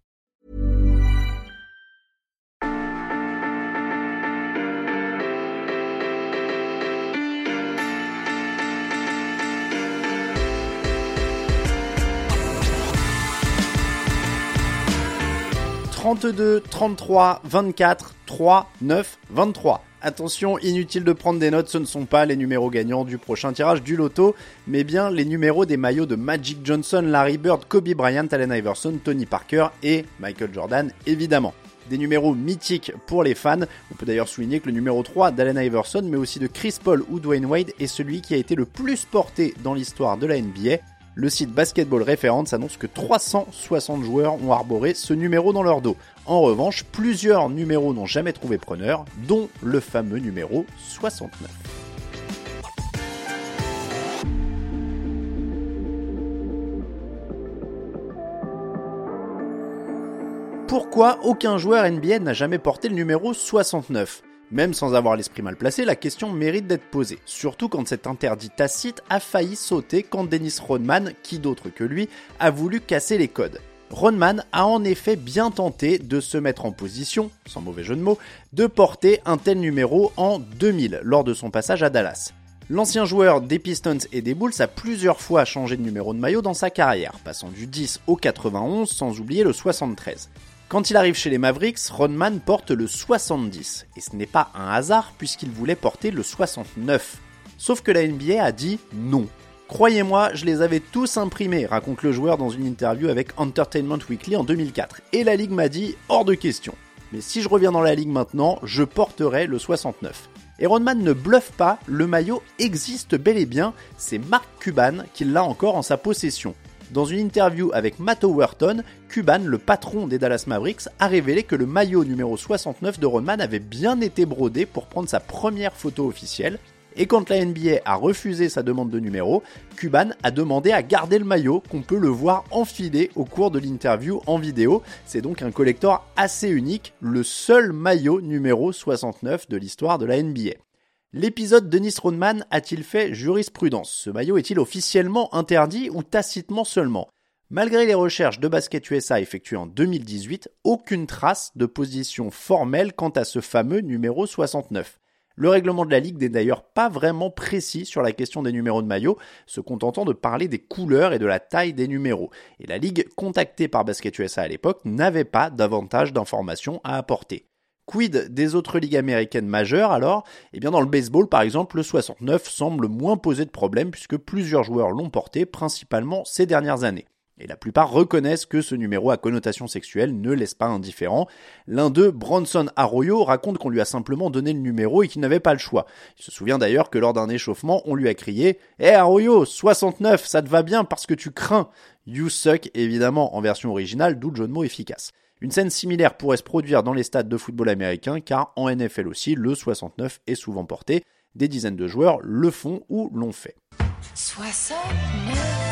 « 32, 33, 24, 3, 9, 23. Attention, inutile de prendre des notes, ce ne sont pas les numéros gagnants du prochain tirage du loto, mais bien les numéros des maillots de Magic Johnson, Larry Bird, Kobe Bryant, Allen Iverson, Tony Parker et Michael Jordan évidemment. Des numéros mythiques pour les fans. On peut d'ailleurs souligner que le numéro 3 d'Allen Iverson, mais aussi de Chris Paul ou Dwayne Wade, est celui qui a été le plus porté dans l'histoire de la NBA. Le site Basketball Reference annonce que 360 joueurs ont arboré ce numéro dans leur dos. En revanche, plusieurs numéros n'ont jamais trouvé preneur, dont le fameux numéro 69. Pourquoi aucun joueur NBA n'a jamais porté le numéro 69 même sans avoir l'esprit mal placé, la question mérite d'être posée, surtout quand cet interdit tacite a failli sauter quand Dennis Rodman, qui d'autre que lui, a voulu casser les codes. Rodman a en effet bien tenté de se mettre en position, sans mauvais jeu de mots, de porter un tel numéro en 2000 lors de son passage à Dallas. L'ancien joueur des Pistons et des Bulls a plusieurs fois changé de numéro de maillot dans sa carrière, passant du 10 au 91 sans oublier le 73. Quand il arrive chez les Mavericks, Rodman porte le 70. Et ce n'est pas un hasard puisqu'il voulait porter le 69. Sauf que la NBA a dit non. Croyez-moi, je les avais tous imprimés, raconte le joueur dans une interview avec Entertainment Weekly en 2004. Et la ligue m'a dit hors de question. Mais si je reviens dans la ligue maintenant, je porterai le 69. Et Rodman ne bluffe pas, le maillot existe bel et bien, c'est Mark Cuban qui l'a encore en sa possession. Dans une interview avec Matt Overton, Cuban, le patron des Dallas Mavericks, a révélé que le maillot numéro 69 de Rodman avait bien été brodé pour prendre sa première photo officielle. Et quand la NBA a refusé sa demande de numéro, Cuban a demandé à garder le maillot qu'on peut le voir enfilé au cours de l'interview en vidéo. C'est donc un collector assez unique, le seul maillot numéro 69 de l'histoire de la NBA. L'épisode Dennis Rodman a-t-il fait jurisprudence? Ce maillot est-il officiellement interdit ou tacitement seulement? Malgré les recherches de Basket USA effectuées en 2018, aucune trace de position formelle quant à ce fameux numéro 69. Le règlement de la Ligue n'est d'ailleurs pas vraiment précis sur la question des numéros de maillot, se contentant de parler des couleurs et de la taille des numéros. Et la Ligue, contactée par Basket USA à l'époque, n'avait pas davantage d'informations à apporter. Quid des autres ligues américaines majeures alors? Eh bien dans le baseball par exemple, le 69 semble moins poser de problème puisque plusieurs joueurs l'ont porté principalement ces dernières années. Et la plupart reconnaissent que ce numéro à connotation sexuelle ne laisse pas indifférent. L'un d'eux, Bronson Arroyo, raconte qu'on lui a simplement donné le numéro et qu'il n'avait pas le choix. Il se souvient d'ailleurs que lors d'un échauffement, on lui a crié Hé hey Arroyo, 69, ça te va bien parce que tu crains You suck, évidemment en version originale, d'où le jeu de mots efficace. Une scène similaire pourrait se produire dans les stades de football américains car en NFL aussi, le 69 est souvent porté. Des dizaines de joueurs le font ou l'ont fait. 69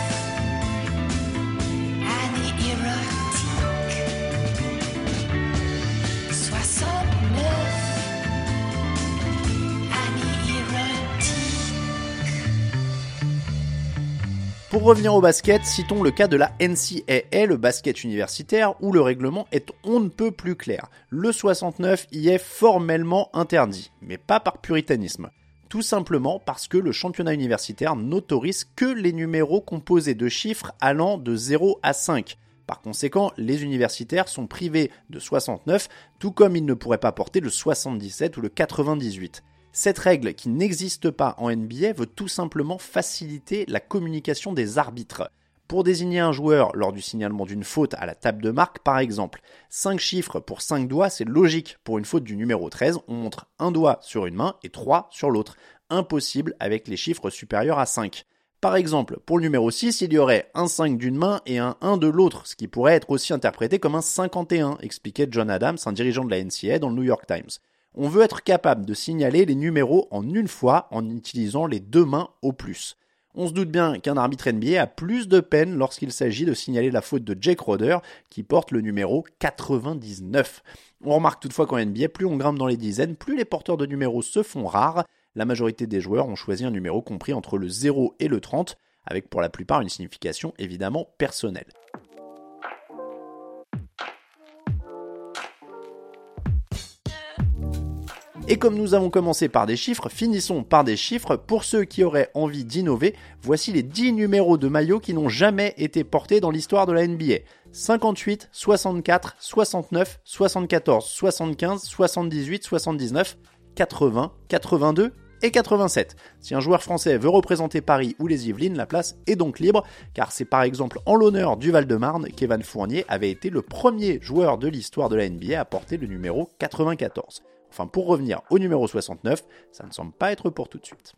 Pour revenir au basket, citons le cas de la NCAA, le basket universitaire, où le règlement est on ne peut plus clair. Le 69 y est formellement interdit, mais pas par puritanisme. Tout simplement parce que le championnat universitaire n'autorise que les numéros composés de chiffres allant de 0 à 5. Par conséquent, les universitaires sont privés de 69, tout comme ils ne pourraient pas porter le 77 ou le 98. Cette règle qui n'existe pas en NBA veut tout simplement faciliter la communication des arbitres. Pour désigner un joueur lors du signalement d'une faute à la table de marque, par exemple, 5 chiffres pour 5 doigts, c'est logique. Pour une faute du numéro 13, on montre un doigt sur une main et 3 sur l'autre. Impossible avec les chiffres supérieurs à 5. Par exemple, pour le numéro 6, il y aurait un 5 d'une main et un 1 de l'autre, ce qui pourrait être aussi interprété comme un 51, expliquait John Adams, un dirigeant de la NCA dans le New York Times. On veut être capable de signaler les numéros en une fois en utilisant les deux mains au plus. On se doute bien qu'un arbitre NBA a plus de peine lorsqu'il s'agit de signaler la faute de Jake Roder qui porte le numéro 99. On remarque toutefois qu'en NBA, plus on grimpe dans les dizaines, plus les porteurs de numéros se font rares la majorité des joueurs ont choisi un numéro compris entre le 0 et le 30, avec pour la plupart une signification évidemment personnelle. Et comme nous avons commencé par des chiffres, finissons par des chiffres. Pour ceux qui auraient envie d'innover, voici les 10 numéros de maillot qui n'ont jamais été portés dans l'histoire de la NBA. 58, 64, 69, 74, 75, 78, 79, 80, 82 et 87. Si un joueur français veut représenter Paris ou les Yvelines, la place est donc libre, car c'est par exemple en l'honneur du Val-de-Marne qu'Evan Fournier avait été le premier joueur de l'histoire de la NBA à porter le numéro 94. Enfin, pour revenir au numéro 69, ça ne semble pas être pour tout de suite.